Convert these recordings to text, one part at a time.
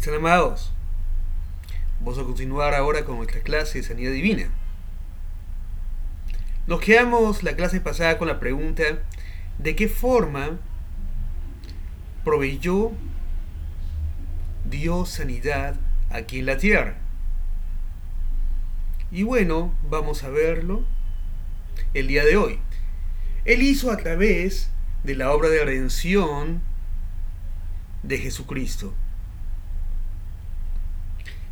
están amados? Vamos a continuar ahora con nuestra clase de sanidad divina. Nos quedamos la clase pasada con la pregunta de qué forma proveyó Dios sanidad aquí en la tierra. Y bueno, vamos a verlo el día de hoy. Él hizo a través de la obra de redención de Jesucristo.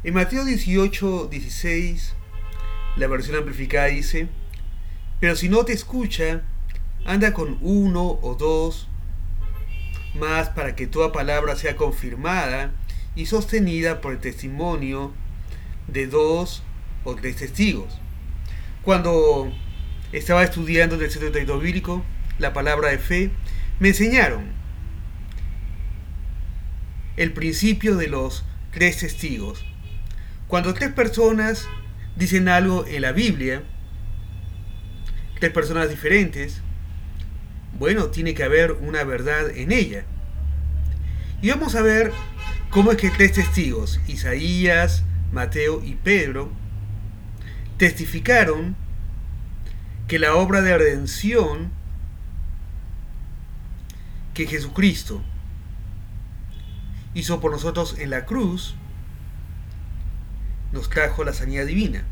En Mateo 18, 16, la versión amplificada dice, pero si no te escucha, anda con uno o dos más para que toda palabra sea confirmada y sostenida por el testimonio de dos o tres testigos. Cuando estaba estudiando el centro bíblico la palabra de fe, me enseñaron el principio de los tres testigos. Cuando tres personas dicen algo en la Biblia, tres personas diferentes, bueno, tiene que haber una verdad en ella. Y vamos a ver cómo es que tres testigos, Isaías, Mateo y Pedro, testificaron que la obra de redención que Jesucristo hizo por nosotros en la cruz nos trajo la sanidad divina.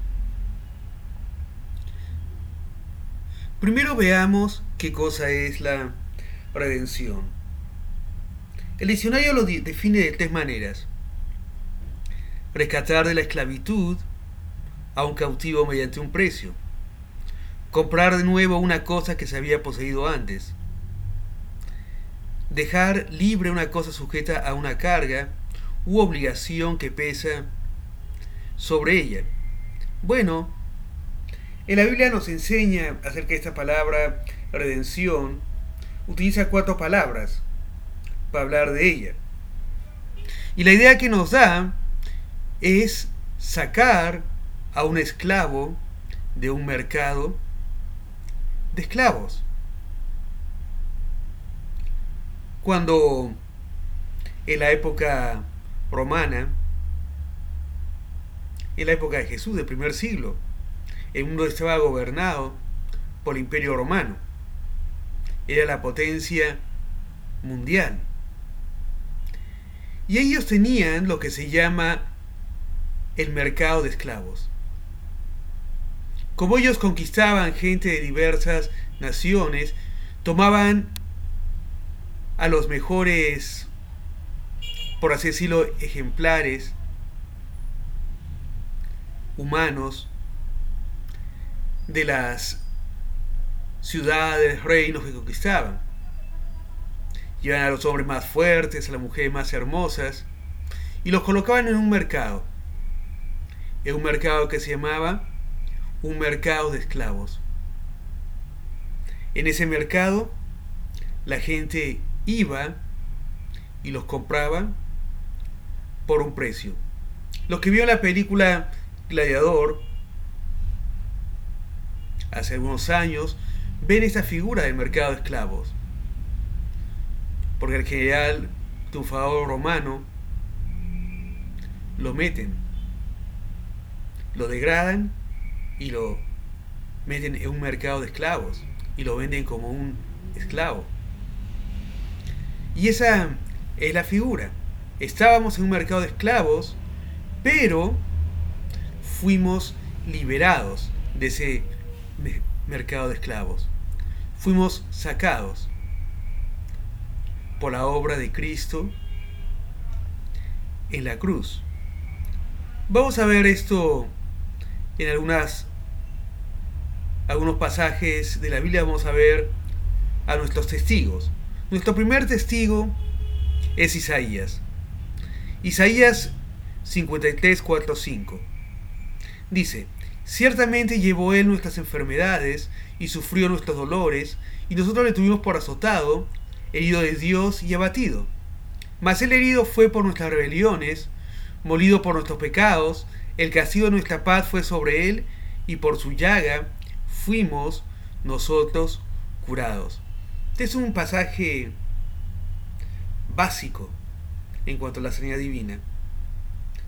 Primero veamos qué cosa es la redención. El diccionario lo define de tres maneras. Rescatar de la esclavitud a un cautivo mediante un precio. Comprar de nuevo una cosa que se había poseído antes. Dejar libre una cosa sujeta a una carga u obligación que pesa sobre ella. Bueno, en la Biblia nos enseña acerca de esta palabra redención, utiliza cuatro palabras para hablar de ella. Y la idea que nos da es sacar a un esclavo de un mercado de esclavos. Cuando en la época romana en la época de Jesús, del primer siglo. El mundo estaba gobernado por el imperio romano. Era la potencia mundial. Y ellos tenían lo que se llama el mercado de esclavos. Como ellos conquistaban gente de diversas naciones, tomaban a los mejores, por así decirlo, ejemplares humanos de las ciudades, reinos que conquistaban. Llevan a los hombres más fuertes, a las mujeres más hermosas, y los colocaban en un mercado. En un mercado que se llamaba un mercado de esclavos. En ese mercado la gente iba y los compraba por un precio. Los que vio la película Gladiador, hace algunos años, ven esa figura del mercado de esclavos. Porque el general triunfador romano lo meten, lo degradan y lo meten en un mercado de esclavos y lo venden como un esclavo. Y esa es la figura. Estábamos en un mercado de esclavos, pero fuimos liberados de ese mercado de esclavos. Fuimos sacados por la obra de Cristo en la cruz. Vamos a ver esto en algunas algunos pasajes de la Biblia vamos a ver a nuestros testigos. Nuestro primer testigo es Isaías. Isaías 53, 4, 5. Dice, ciertamente llevó él nuestras enfermedades y sufrió nuestros dolores, y nosotros le tuvimos por azotado, herido de Dios y abatido. Mas el herido fue por nuestras rebeliones, molido por nuestros pecados, el castigo de nuestra paz fue sobre él, y por su llaga fuimos nosotros curados. Este es un pasaje básico en cuanto a la sanidad divina.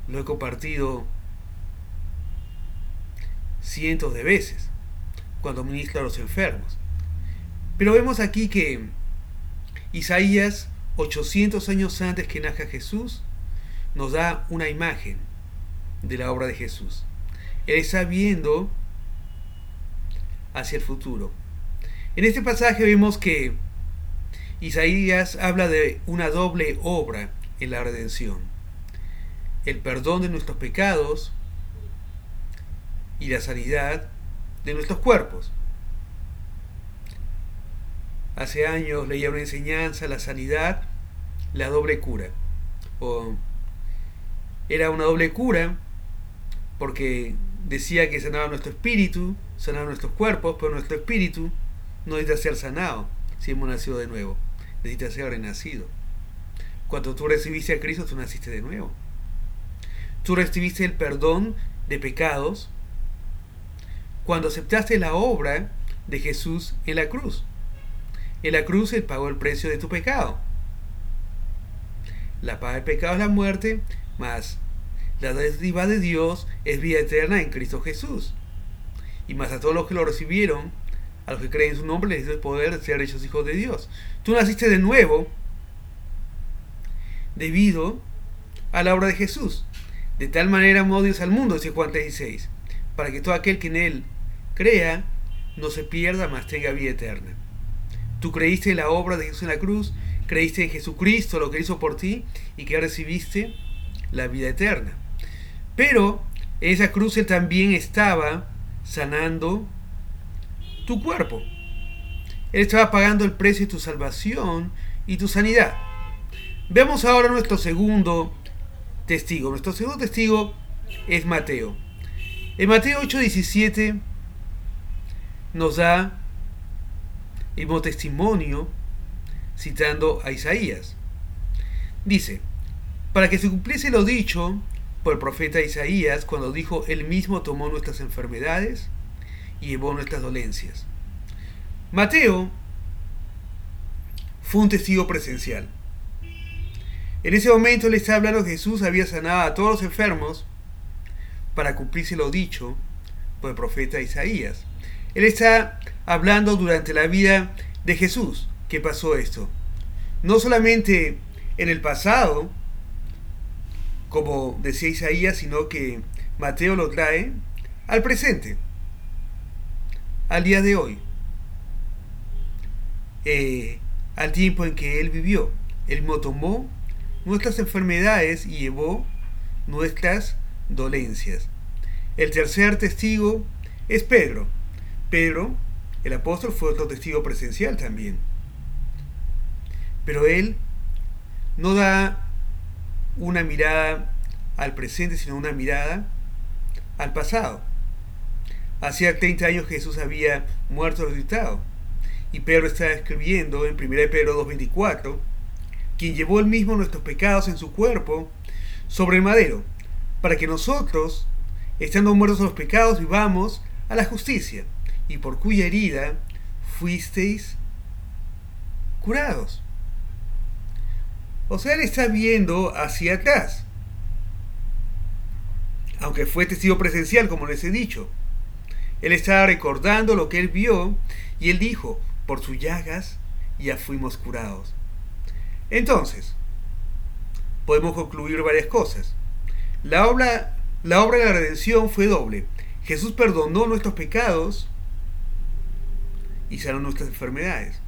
lo he compartido cientos de veces cuando ministro a los enfermos. Pero vemos aquí que Isaías, 800 años antes que nazca Jesús, nos da una imagen de la obra de Jesús. Él está viendo hacia el futuro. En este pasaje vemos que Isaías habla de una doble obra en la redención. El perdón de nuestros pecados y la sanidad de nuestros cuerpos. Hace años leía una enseñanza, la sanidad, la doble cura. O era una doble cura porque decía que sanaba nuestro espíritu, sanaba nuestros cuerpos, pero nuestro espíritu no necesita ser sanado si hemos nacido de nuevo, necesita ser renacido. Cuando tú recibiste a Cristo, tú naciste de nuevo. Tú recibiste el perdón de pecados cuando aceptaste la obra de Jesús en la cruz. En la cruz Él pagó el precio de tu pecado. La paga del pecado es la muerte, más la dádiva de Dios es vida eterna en Cristo Jesús. Y más a todos los que lo recibieron, a los que creen en su nombre, les dio el poder de ser hechos hijos de Dios. Tú naciste de nuevo debido a la obra de Jesús. De tal manera amó Dios al mundo, dice Juan 16, para que todo aquel que en él crea no se pierda, mas tenga vida eterna. Tú creíste en la obra de Jesús en la cruz, creíste en Jesucristo, lo que hizo por ti, y que recibiste la vida eterna. Pero esa cruz Él también estaba sanando tu cuerpo. Él estaba pagando el precio de tu salvación y tu sanidad. Veamos ahora nuestro segundo testigo. Nuestro segundo testigo es Mateo. En Mateo 8:17 nos da el mismo testimonio citando a Isaías. Dice, para que se cumpliese lo dicho por el profeta Isaías cuando dijo, Él mismo tomó nuestras enfermedades y llevó nuestras dolencias. Mateo fue un testigo presencial. En ese momento le está hablando que Jesús había sanado a todos los enfermos para cumplirse lo dicho por el profeta Isaías. Él está hablando durante la vida de Jesús que pasó esto. No solamente en el pasado, como decía Isaías, sino que Mateo lo trae al presente, al día de hoy, eh, al tiempo en que Él vivió. Él mismo tomó nuestras enfermedades y llevó nuestras dolencias. El tercer testigo es Pedro. Pedro, el apóstol, fue otro testigo presencial también. Pero él no da una mirada al presente, sino una mirada al pasado. Hacía 30 años Jesús había muerto resucitado. Y Pedro está escribiendo en 1 Pedro 2.24, quien llevó él mismo nuestros pecados en su cuerpo sobre el madero, para que nosotros, estando muertos a los pecados, vivamos a la justicia, y por cuya herida fuisteis curados. O sea, él está viendo hacia atrás. Aunque fue testigo presencial, como les he dicho. Él estaba recordando lo que él vio y él dijo, por sus llagas ya fuimos curados. Entonces, podemos concluir varias cosas. La obra, la obra de la redención fue doble. Jesús perdonó nuestros pecados y sanó nuestras enfermedades.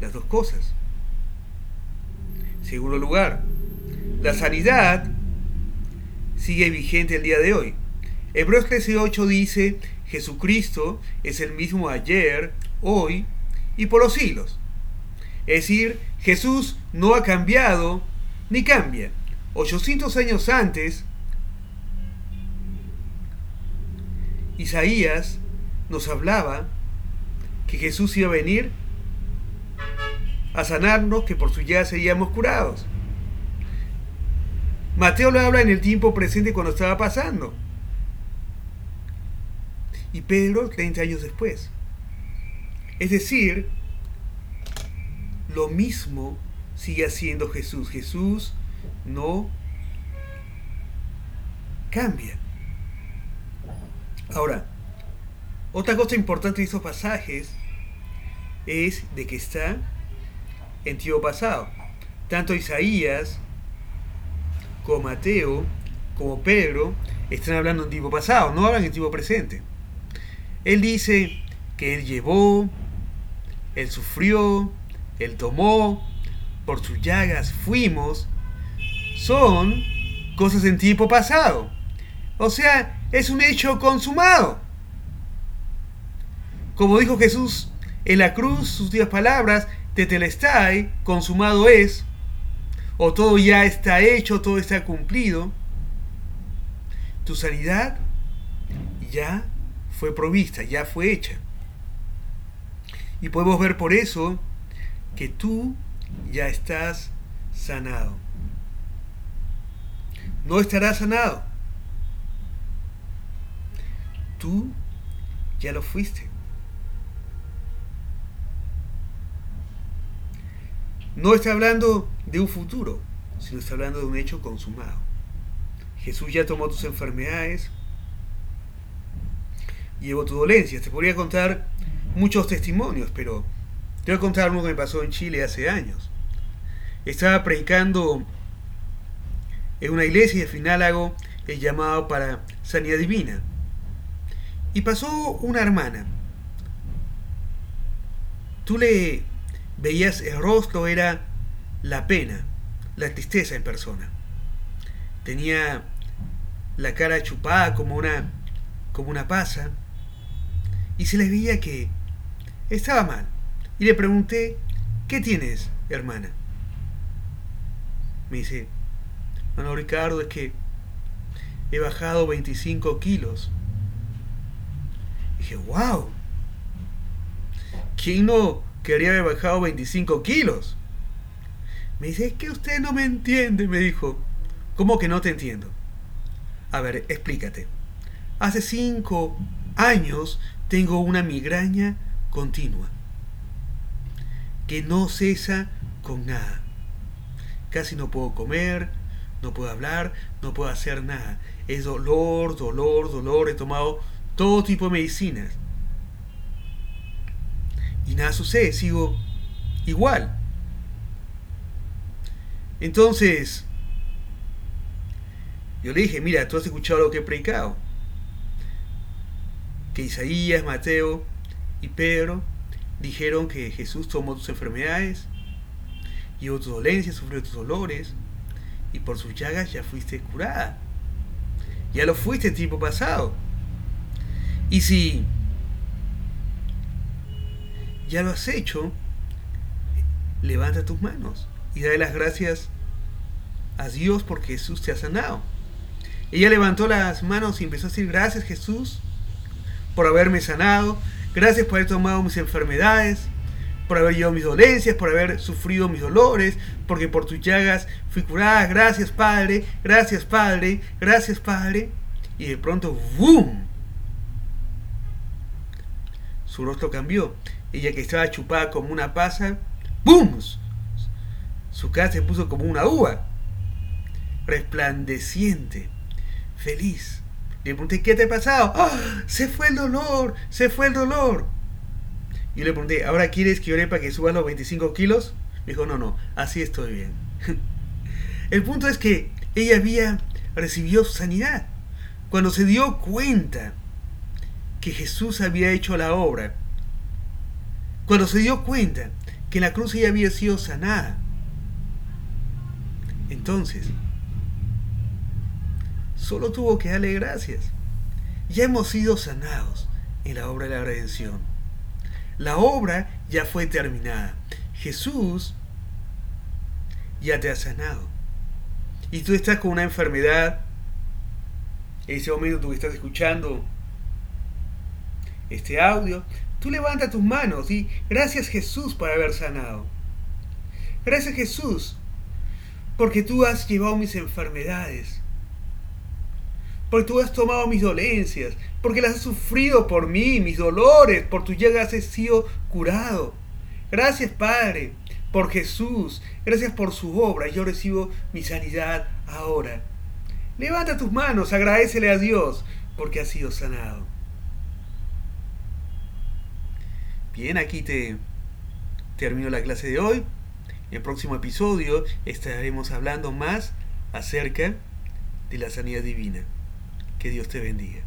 Las dos cosas. Segundo lugar, la sanidad sigue vigente el día de hoy. Hebreos 13:8 dice, Jesucristo es el mismo ayer, hoy y por los siglos. Es decir, Jesús no ha cambiado ni cambia. 800 años antes, Isaías nos hablaba que Jesús iba a venir a sanarnos, que por su seríamos curados. Mateo lo habla en el tiempo presente cuando estaba pasando. Y Pedro 30 años después. Es decir, lo mismo sigue haciendo Jesús. Jesús no cambia. Ahora, otra cosa importante de estos pasajes es de que está en tiempo pasado. Tanto Isaías como Mateo como Pedro están hablando en tiempo pasado, no hablan en tiempo presente. Él dice que él llevó, él sufrió, él tomó, por sus llagas fuimos, son cosas en tiempo pasado. O sea, es un hecho consumado. Como dijo Jesús en la cruz, sus diez palabras, tetelestai, consumado es, o todo ya está hecho, todo está cumplido. Tu sanidad ya fue provista, ya fue hecha. Y podemos ver por eso que tú ya estás sanado. No estarás sanado. Tú ya lo fuiste. No está hablando de un futuro, sino está hablando de un hecho consumado. Jesús ya tomó tus enfermedades, llevó tu dolencia. Te podría contar muchos testimonios, pero te voy a contar uno que me pasó en Chile hace años. Estaba predicando en una iglesia y al final hago el llamado para sanidad divina. Y pasó una hermana. Tú le veías el rostro, era la pena, la tristeza en persona. Tenía la cara chupada como una, como una pasa y se les veía que estaba mal. Y le pregunté, ¿qué tienes, hermana? Me dice, no, Ricardo, es que he bajado 25 kilos. dije, wow, ¿quién no quería haber bajado 25 kilos? Me dice, es que usted no me entiende, me dijo. ¿Cómo que no te entiendo? A ver, explícate. Hace cinco años tengo una migraña continua que no cesa con nada. Casi no puedo comer, no puedo hablar, no puedo hacer nada. Es dolor, dolor, dolor. He tomado todo tipo de medicinas. Y nada sucede, sigo igual. Entonces, yo le dije, mira, tú has escuchado lo que he predicado. Que Isaías, Mateo y Pedro dijeron que Jesús tomó tus enfermedades, llevó tus dolencias, sufrió tus dolores, y por sus llagas ya fuiste curada. Ya lo fuiste en tiempo pasado. Y si ya lo has hecho, levanta tus manos y dale las gracias a Dios porque Jesús te ha sanado. Ella levantó las manos y empezó a decir, gracias Jesús por haberme sanado, gracias por haber tomado mis enfermedades, por haber llevado mis dolencias, por haber sufrido mis dolores, porque por tus llagas fui curada, gracias Padre, gracias Padre, gracias Padre. Y de pronto, ¡boom! Su rostro cambió. Ella que estaba chupada como una pasa, ¡boom! Su cara se puso como una uva, resplandeciente, feliz. Le pregunté, ¿qué te ha pasado? ¡Ah! Se fue el dolor, se fue el dolor. Y le pregunté, ¿ahora quieres que ore para que subas los 25 kilos? Me dijo, no, no, así estoy bien. el punto es que ella había recibido sanidad. Cuando se dio cuenta que Jesús había hecho la obra, cuando se dio cuenta que la cruz ella había sido sanada, entonces, solo tuvo que darle gracias. Ya hemos sido sanados en la obra de la redención. La obra ya fue terminada. Jesús ya te ha sanado. Y tú estás con una enfermedad. En ese momento tú estás escuchando este audio. Tú levanta tus manos y gracias Jesús por haber sanado. Gracias Jesús porque tú has llevado mis enfermedades, porque tú has tomado mis dolencias, porque las has sufrido por mí, mis dolores, por tu llagas he sido curado. Gracias Padre, por Jesús, gracias por su obra, yo recibo mi sanidad ahora. Levanta tus manos, agradecele a Dios porque has sido sanado. Bien, aquí te termino la clase de hoy. En el próximo episodio estaremos hablando más acerca de la sanidad divina. Que Dios te bendiga.